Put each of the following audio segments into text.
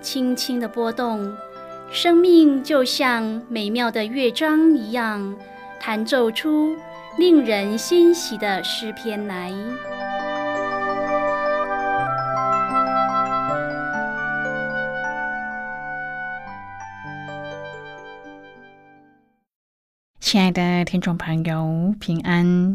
轻轻的波动，生命就像美妙的乐章一样，弹奏出令人欣喜的诗篇来。亲爱的听众朋友，平安！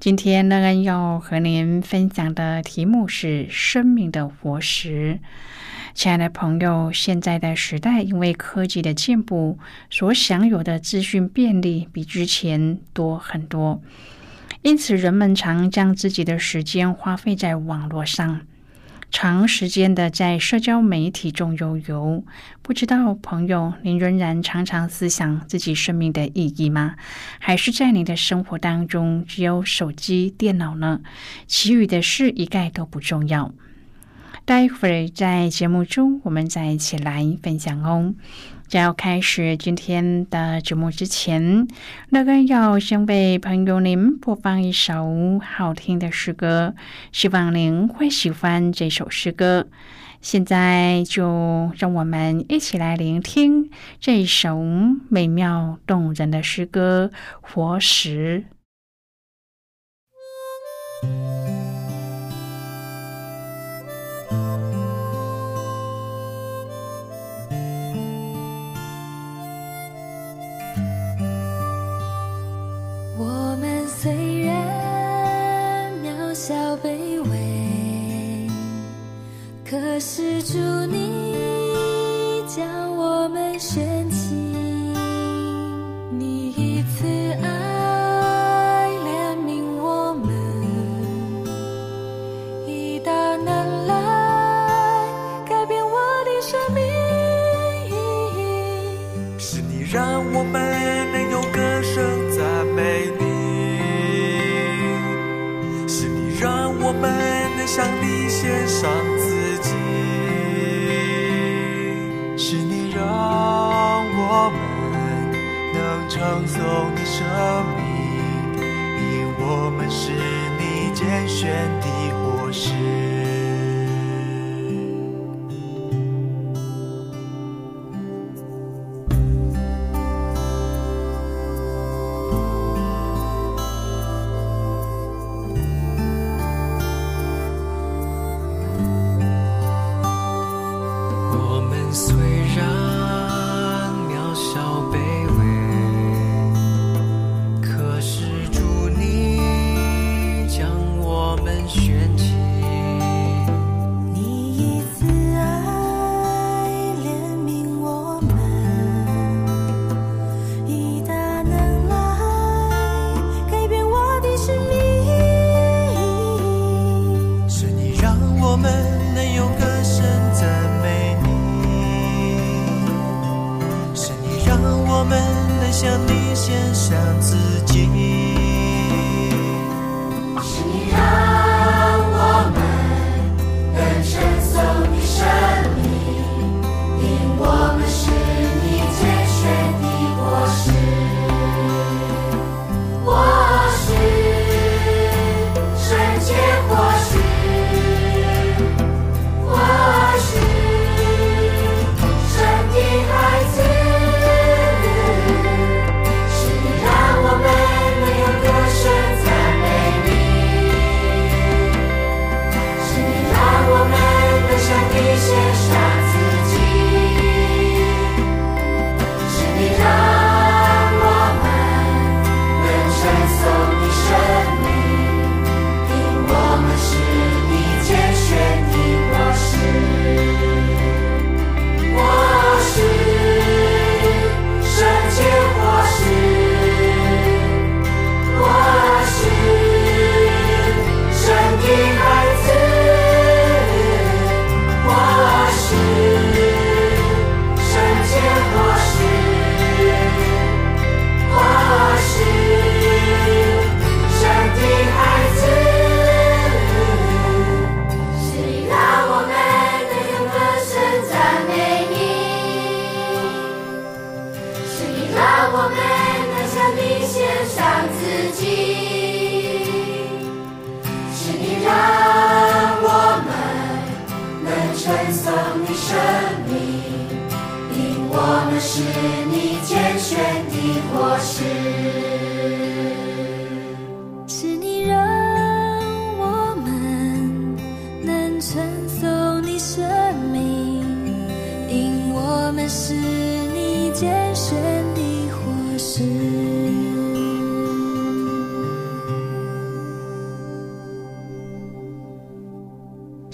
今天乐恩要和您分享的题目是生命的活石。亲爱的朋友，现在的时代因为科技的进步，所享有的资讯便利比之前多很多，因此人们常将自己的时间花费在网络上。长时间的在社交媒体中游游，不知道朋友，您仍然常常思想自己生命的意义吗？还是在您的生活当中只有手机、电脑呢？其余的事一概都不重要。待会儿在节目中，我们再一起来分享哦。在要开始今天的节目之前，乐根要先为朋友您播放一首好听的诗歌，希望您会喜欢这首诗歌。现在就让我们一起来聆听这首美妙动人的诗歌《活石》。是主你将我们选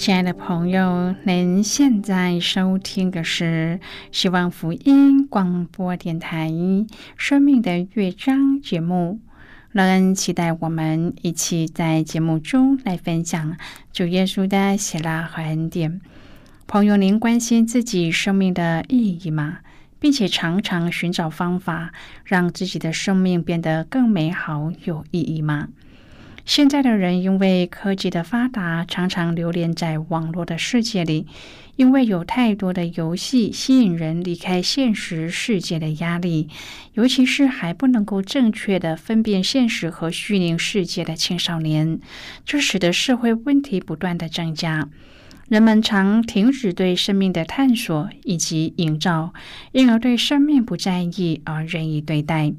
亲爱的朋友，您现在收听的是希望福音广播电台《生命的乐章》节目。乐恩期待我们一起在节目中来分享主耶稣的喜乐和恩典。朋友，您关心自己生命的意义吗？并且常常寻找方法让自己的生命变得更美好、有意义吗？现在的人因为科技的发达，常常流连在网络的世界里，因为有太多的游戏吸引人离开现实世界的压力，尤其是还不能够正确的分辨现实和虚拟世界的青少年，这使得社会问题不断的增加。人们常停止对生命的探索以及营造，因而对生命不在意而任意对待。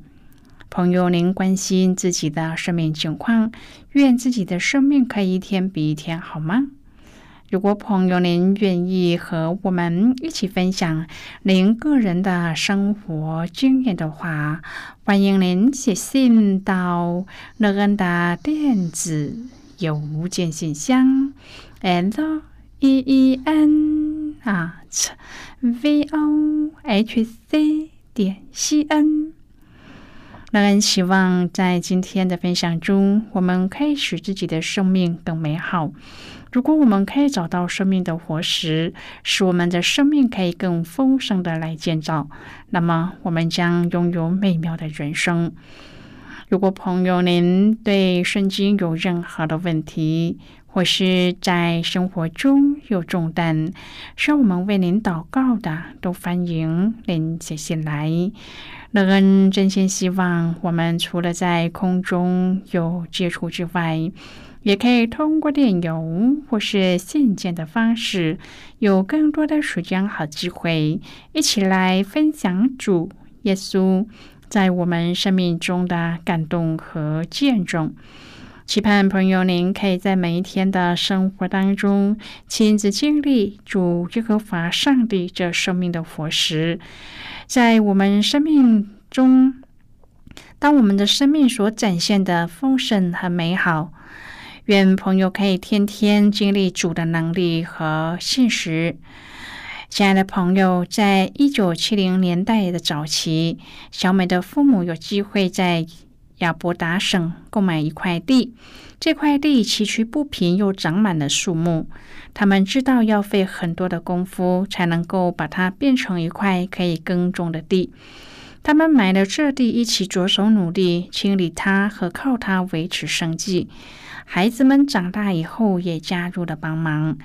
朋友，您关心自己的生命情况，愿自己的生命可以一天比一天好吗？如果朋友您愿意和我们一起分享您个人的生活经验的话，欢迎您写信到乐恩的电子邮件信箱，l e e n 啊 v o h c 点 c n。让人希望在今天的分享中，我们可以使自己的生命更美好。如果我们可以找到生命的活石，使我们的生命可以更丰盛的来建造，那么我们将拥有美妙的人生。如果朋友您对圣经有任何的问题，或是在生活中有重担，需要我们为您祷告的，都欢迎您写信来。乐恩真心希望，我们除了在空中有接触之外，也可以通过电邮或是信件的方式，有更多的时间和机会，一起来分享主耶稣在我们生命中的感动和见证。期盼朋友您可以在每一天的生活当中，亲自经历主耶和华上帝这生命的活石。在我们生命中，当我们的生命所展现的丰盛和美好，愿朋友可以天天经历主的能力和现实。亲爱的朋友，在一九七零年代的早期，小美的父母有机会在亚伯达省购买一块地，这块地崎岖不平，又长满了树木。他们知道要费很多的功夫，才能够把它变成一块可以耕种的地。他们买了这地，一起着手努力清理它和靠它维持生计。孩子们长大以后也加入了帮忙。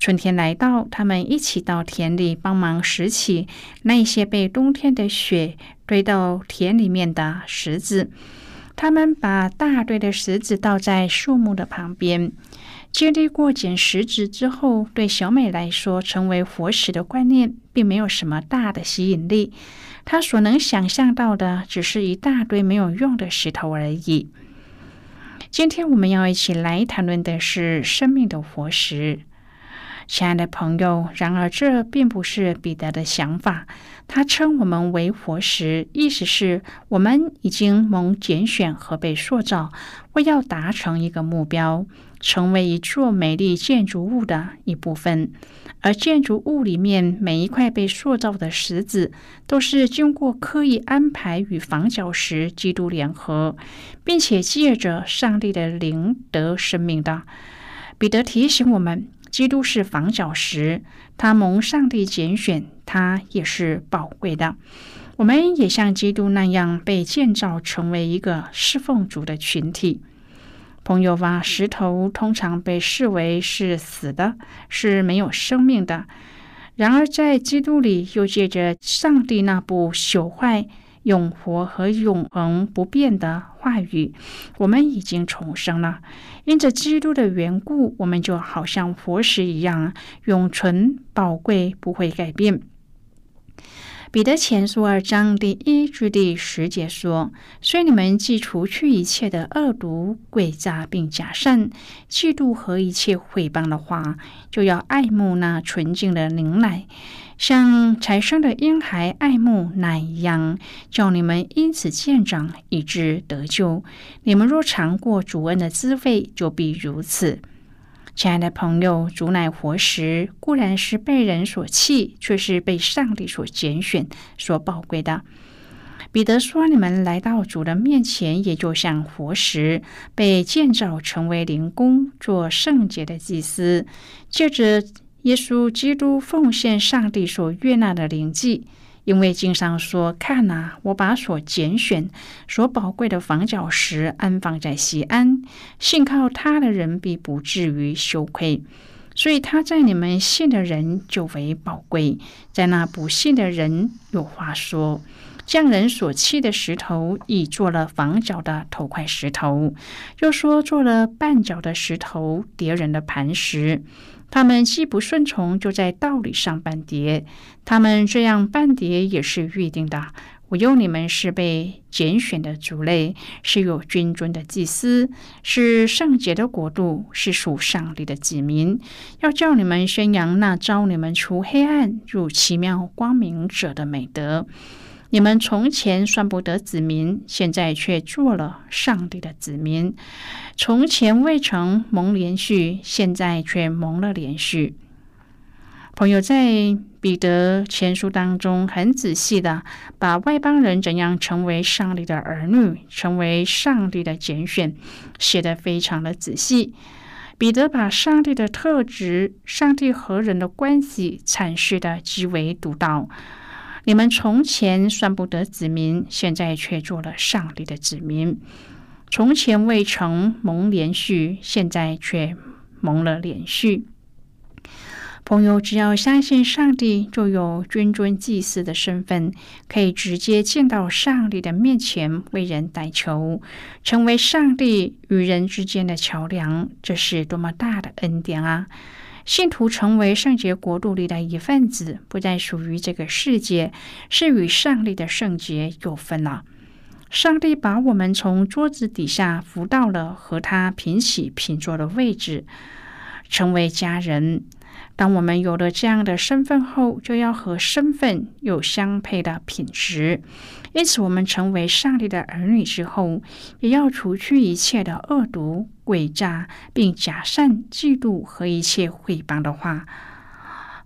春天来到，他们一起到田里帮忙拾起那些被冬天的雪堆到田里面的石子。他们把大堆的石子倒在树木的旁边。经历过捡石子之后，对小美来说，成为活石的观念并没有什么大的吸引力。她所能想象到的，只是一大堆没有用的石头而已。今天我们要一起来谈论的是生命的活石。亲爱的朋友，然而这并不是彼得的想法。他称我们为活石，意思是我们已经蒙拣选和被塑造，为要达成一个目标，成为一座美丽建筑物的一部分。而建筑物里面每一块被塑造的石子，都是经过刻意安排与房角石基督联合，并且借着上帝的灵得生命的。彼得提醒我们。基督是房角石，他蒙上帝拣选，他也是宝贵的。我们也像基督那样被建造成为一个侍奉主的群体。朋友啊，石头通常被视为是死的，是没有生命的。然而，在基督里，又借着上帝那部朽坏、永活和永恒不变的话语，我们已经重生了。因着基督的缘故，我们就好像活石一样，永存、宝贵，不会改变。彼得前书二章第一至第十节说：“所以你们既除去一切的恶毒、诡诈，并假善、嫉妒和一切毁谤的话，就要爱慕那纯净的灵奶，像才生的婴孩爱慕奶一样，叫你们因此见长，以致得救。你们若尝过主恩的滋味，就必如此。”亲爱的朋友，主乃活石，固然是被人所弃，却是被上帝所拣选、所宝贵的。彼得说：“你们来到主的面前，也就像活石，被建造成为灵宫，做圣洁的祭司，借着耶稣基督奉献上帝所悦纳的灵祭。”因为经上说：“看哪，我把所拣选、所宝贵的房角石安放在西安，信靠他的人必不至于羞愧。所以他在你们信的人就为宝贵，在那不信的人有话说：匠人所弃的石头，已做了房角的头块石头；又说做了绊脚的石头，叠人的磐石。”他们既不顺从，就在道理上半跌。他们这样半跌也是预定的。我用你们是被拣选的族类，是有君尊的祭司，是圣洁的国度，是属上帝的子民。要叫你们宣扬那招你们出黑暗入奇妙光明者的美德。你们从前算不得子民，现在却做了上帝的子民；从前未曾蒙连续，现在却蒙了连续。朋友在彼得前书当中很仔细的把外邦人怎样成为上帝的儿女，成为上帝的拣选，写得非常的仔细。彼得把上帝的特质、上帝和人的关系阐释的极为独到。你们从前算不得子民，现在却做了上帝的子民；从前未曾蒙连续，现在却蒙了连续。朋友，只要相信上帝，就有君尊祭司的身份，可以直接见到上帝的面前，为人代求，成为上帝与人之间的桥梁。这是多么大的恩典啊！信徒成为圣洁国度里的一份子，不再属于这个世界，是与上帝的圣洁有分了。上帝把我们从桌子底下扶到了和他平起平坐的位置，成为家人。当我们有了这样的身份后，就要和身份有相配的品质。因此，我们成为上帝的儿女之后，也要除去一切的恶毒、诡诈，并假善、嫉妒和一切毁谤的话。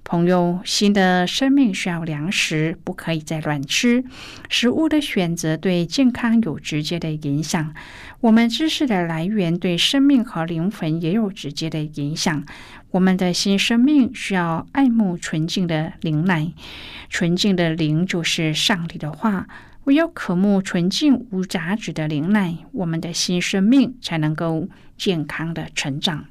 朋友，新的生命需要粮食，不可以再乱吃。食物的选择对健康有直接的影响。我们知识的来源对生命和灵魂也有直接的影响。我们的新生命需要爱慕纯净的灵奶，纯净的灵就是上帝的话。唯有渴慕纯净无杂质的灵奶，我们的新生命才能够健康的成长。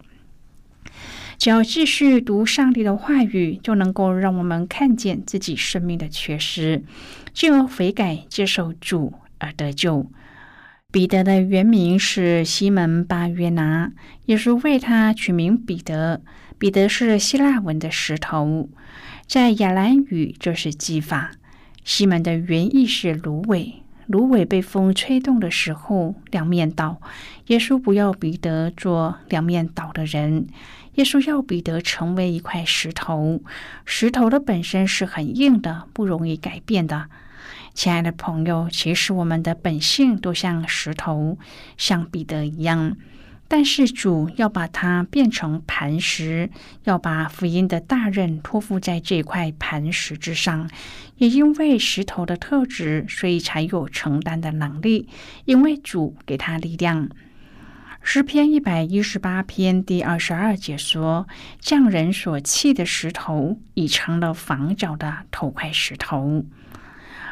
只要继续读上帝的话语，就能够让我们看见自己生命的缺失，进而悔改，接受主而得救。彼得的原名是西门巴约拿，耶稣为他取名彼得。彼得是希腊文的石头，在亚兰语就是基法。西门的原意是芦苇，芦苇被风吹动的时候两面倒。耶稣不要彼得做两面倒的人。耶稣要彼得成为一块石头，石头的本身是很硬的，不容易改变的。亲爱的朋友，其实我们的本性都像石头，像彼得一样，但是主要把它变成磐石，要把福音的大任托付在这块磐石之上。也因为石头的特质，所以才有承担的能力，因为主给他力量。诗篇一百一十八篇第二十二节说：“匠人所弃的石头，已成了房角的头块石头。”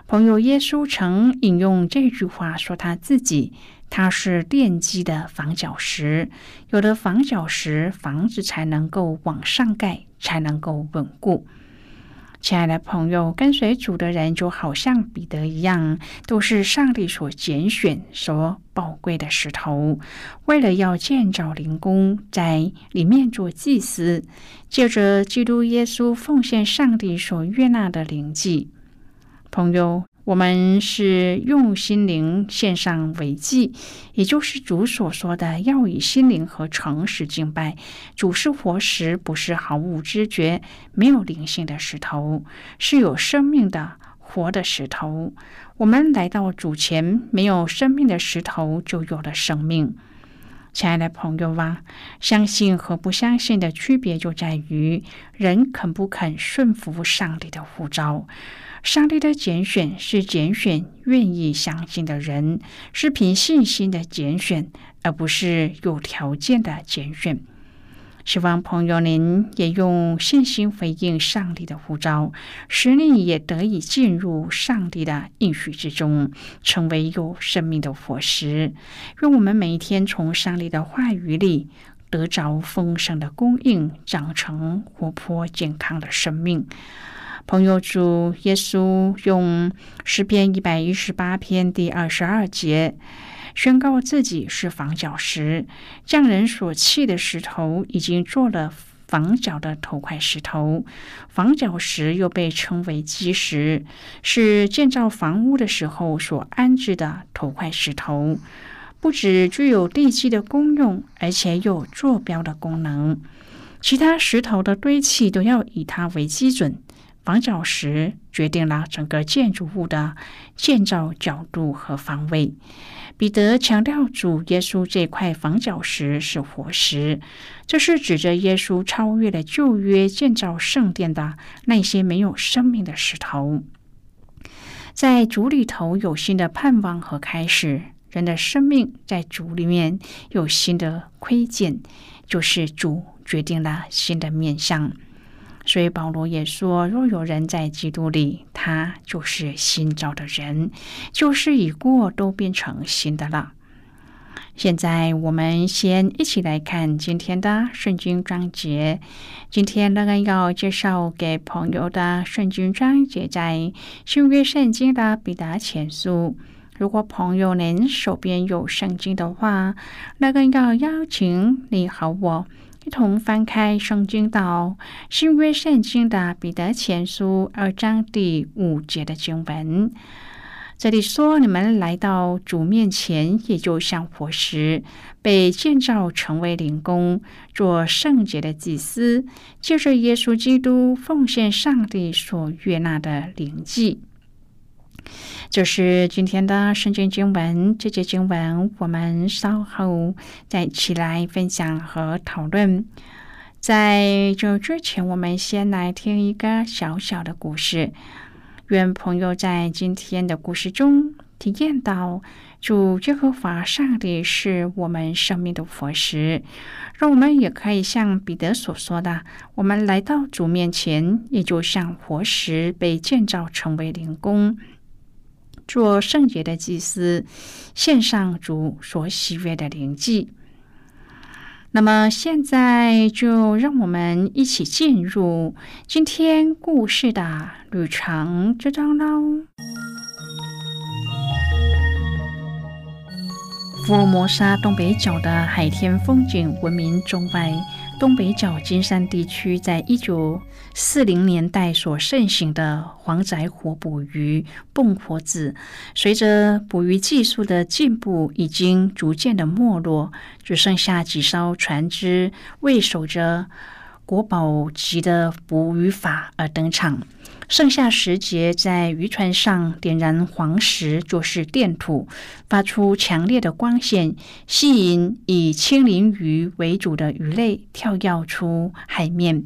朋友，耶稣曾引用这句话说他自己：“他是奠基的房角石，有了房角石，房子才能够往上盖，才能够稳固。”亲爱的朋友，跟随主的人就好像彼得一样，都是上帝所拣选、所宝贵的石头。为了要建造灵宫，在里面做祭司，借着基督耶稣奉献上帝所悦纳的灵祭。朋友。我们是用心灵献上为祭，也就是主所说的要以心灵和诚实敬拜。主是活石，不是毫无知觉、没有灵性的石头，是有生命的活的石头。我们来到主前，没有生命的石头就有了生命。亲爱的朋友啊，相信和不相信的区别就在于人肯不肯顺服上帝的呼召。上帝的拣选是拣选愿意相信的人，是凭信心的拣选，而不是有条件的拣选。希望朋友您也用信心回应上帝的呼召，使你也得以进入上帝的应许之中，成为有生命的活石。愿我们每一天从上帝的话语里得着丰盛的供应，长成活泼健康的生命。朋友，主耶稣用诗篇一百一十八篇第二十二节宣告自己是房角石，匠人所砌的石头已经做了房角的头块石头。房角石又被称为基石，是建造房屋的时候所安置的头块石头，不只具有地基的功用，而且有坐标的功能。其他石头的堆砌都要以它为基准。房角石决定了整个建筑物的建造角度和方位。彼得强调，主耶稣这块房角石是活石，这是指着耶稣超越了旧约建造圣殿的那些没有生命的石头。在主里头有新的盼望和开始，人的生命在主里面有新的窥见，就是主决定了新的面相。所以保罗也说：“若有人在基督里，他就是新造的人，旧事已过，都变成新的了。”现在我们先一起来看今天的圣经章节。今天乐恩要介绍给朋友的圣经章节在新约圣经的彼得前书。如果朋友您手边有圣经的话，乐恩要邀请你和我。同翻开圣经到新约圣经的彼得前书二章第五节的经文，这里说：“你们来到主面前，也就像活石，被建造成为灵宫，做圣洁的祭司，借着耶稣基督奉献上帝所悦纳的灵祭。”就是今天的圣经经文，这节经文我们稍后再起来分享和讨论。在这之前，我们先来听一个小小的故事。愿朋友在今天的故事中体验到主耶和华上帝是我们生命的佛石，让我们也可以像彼得所说的：我们来到主面前，也就像活石被建造成为灵宫。做圣洁的祭司，献上主所喜悦的灵祭。那么，现在就让我们一起进入今天故事的旅程之中喽。福摩沙东北角的海天风景闻名中外。东北角金山地区，在一九四零年代所盛行的黄宅火捕鱼、蹦火子，随着捕鱼技术的进步，已经逐渐的没落，只剩下几艘船只为守着国宝级的捕鱼法而登场。盛夏时节，在渔船上点燃黄石，就是电土，发出强烈的光线，吸引以青鳞鱼为主的鱼类跳跃出海面。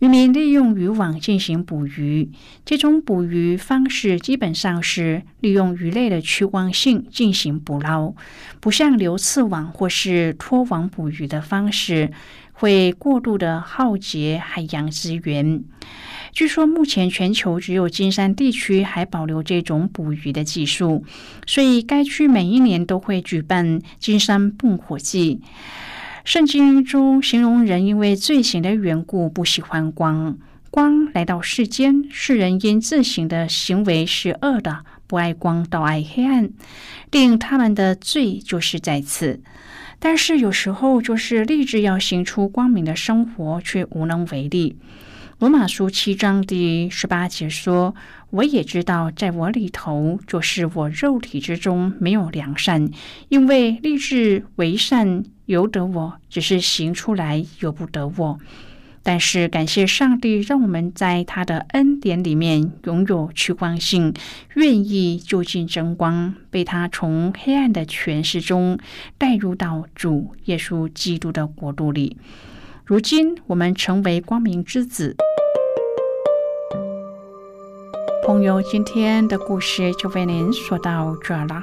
渔民利用渔网进行捕鱼，这种捕鱼方式基本上是利用鱼类的趋光性进行捕捞，不像流刺网或是拖网捕鱼的方式，会过度的耗竭海洋资源。据说目前全球只有金山地区还保留这种捕鱼的技术，所以该区每一年都会举办金山蹦火季。圣经中形容人因为罪行的缘故不喜欢光，光来到世间，世人因自省的行为是恶的，不爱光，倒爱黑暗，令他们的罪就是在此。但是有时候就是立志要行出光明的生活，却无能为力。罗马书七章第十八节说：“我也知道，在我里头，就是我肉体之中没有良善，因为立志为善由得我，只是行出来由不得我。”但是感谢上帝，让我们在他的恩典里面拥有趋光性，愿意就近争光，被他从黑暗的权势中带入到主耶稣基督的国度里。如今我们成为光明之子。朋友，今天的故事就为您说到这儿了。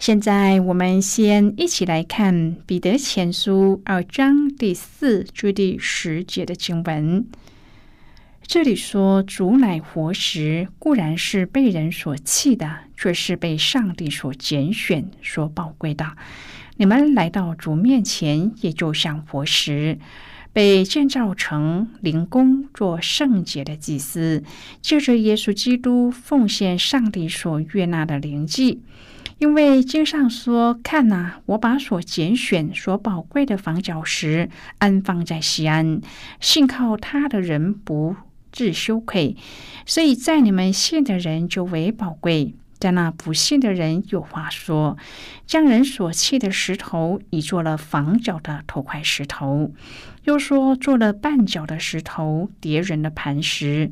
现在，我们先一起来看《彼得前书》二章第四至第十节的经文。这里说：“主乃活石，固然是被人所弃的，却是被上帝所拣选、所宝贵的。你们来到主面前，也就像活石，被建造成灵宫，做圣洁的祭司，借着耶稣基督奉献上帝所悦纳的灵祭。”因为经上说：“看呐，我把所拣选、所宝贵的房角石安放在西安，信靠他的人不致羞愧。所以在你们信的人就为宝贵。”在那不信的人有话说，将人所弃的石头，已做了房角的头块石头；又说做了绊脚的石头，叠人的磐石。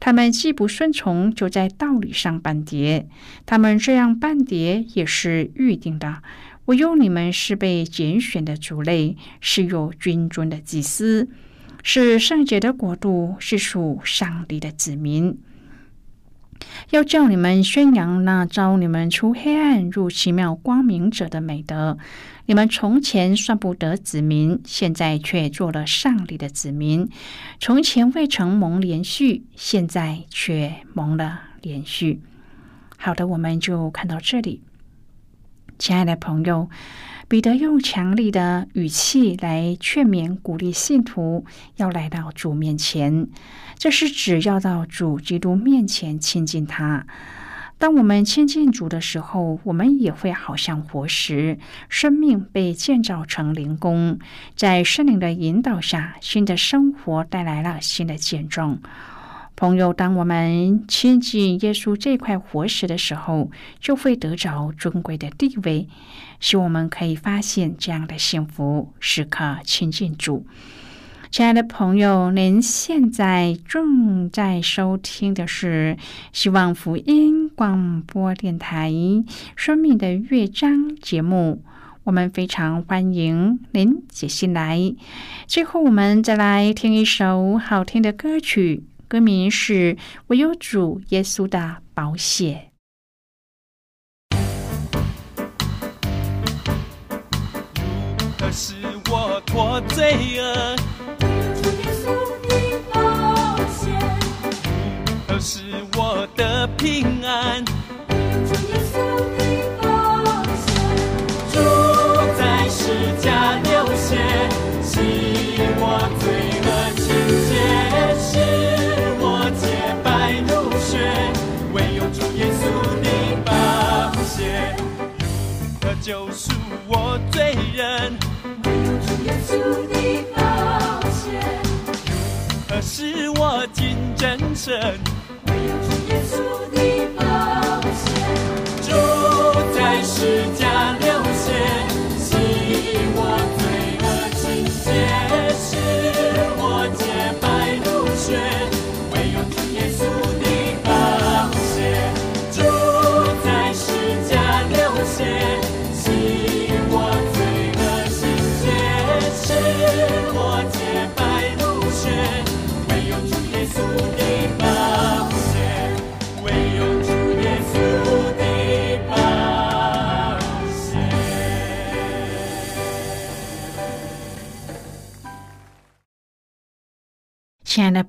他们既不顺从，就在道理上半叠。他们这样半叠，也是预定的。我用你们是被拣选的族类，是有君尊的祭司，是圣洁的国度，是属上帝的子民。要叫你们宣扬那招你们出黑暗入奇妙光明者的美德。你们从前算不得子民，现在却做了上帝的子民；从前未曾蒙连续，现在却蒙了连续。好的，我们就看到这里，亲爱的朋友。彼得用强力的语气来劝勉、鼓励信徒要来到主面前，这是指要到主基督面前亲近他。当我们亲近主的时候，我们也会好像活石，生命被建造成灵宫，在圣灵的引导下，新的生活带来了新的见证。朋友，当我们亲近耶稣这块活石的时候，就会得着尊贵的地位。使我们可以发现这样的幸福时刻亲近主。亲爱的朋友，您现在正在收听的是希望福音广播电台《生命的乐章》节目。我们非常欢迎您写信来。最后，我们再来听一首好听的歌曲。歌名是《唯有主耶稣的宝血》。如何使我脱罪恶？主耶稣的宝血。如何使我得平安？救赎我罪人？唯有主耶稣的宝血。何使我进真神？唯有主耶稣的宝血。主在世家流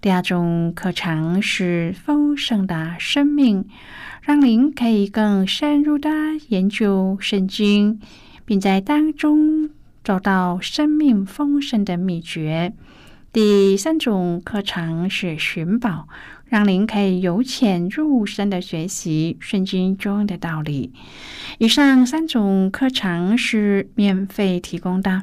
第二种课程是丰盛的生命。让您可以更深入的研究圣经，并在当中找到生命丰盛的秘诀。第三种课程是寻宝，让您可以由浅入深的学习圣经中的道理。以上三种课程是免费提供的。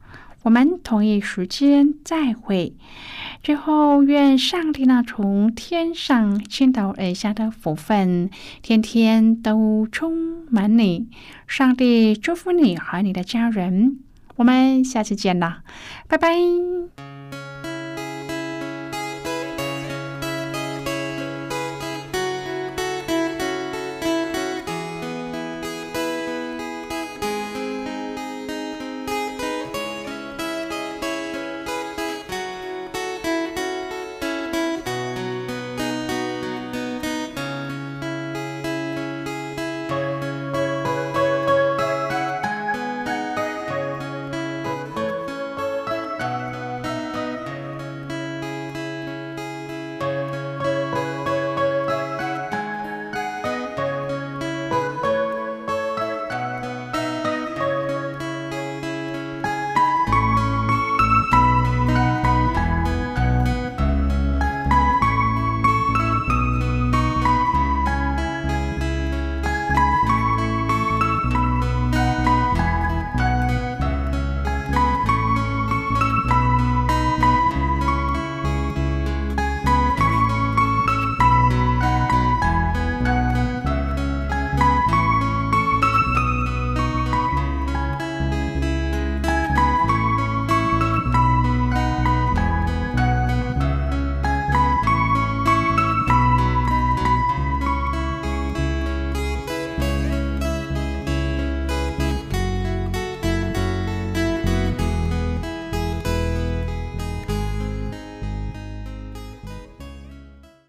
我们同一时间再会。最后，愿上帝那从天上倾倒而下的福分，天天都充满你。上帝祝福你和你的家人。我们下次见了，拜拜。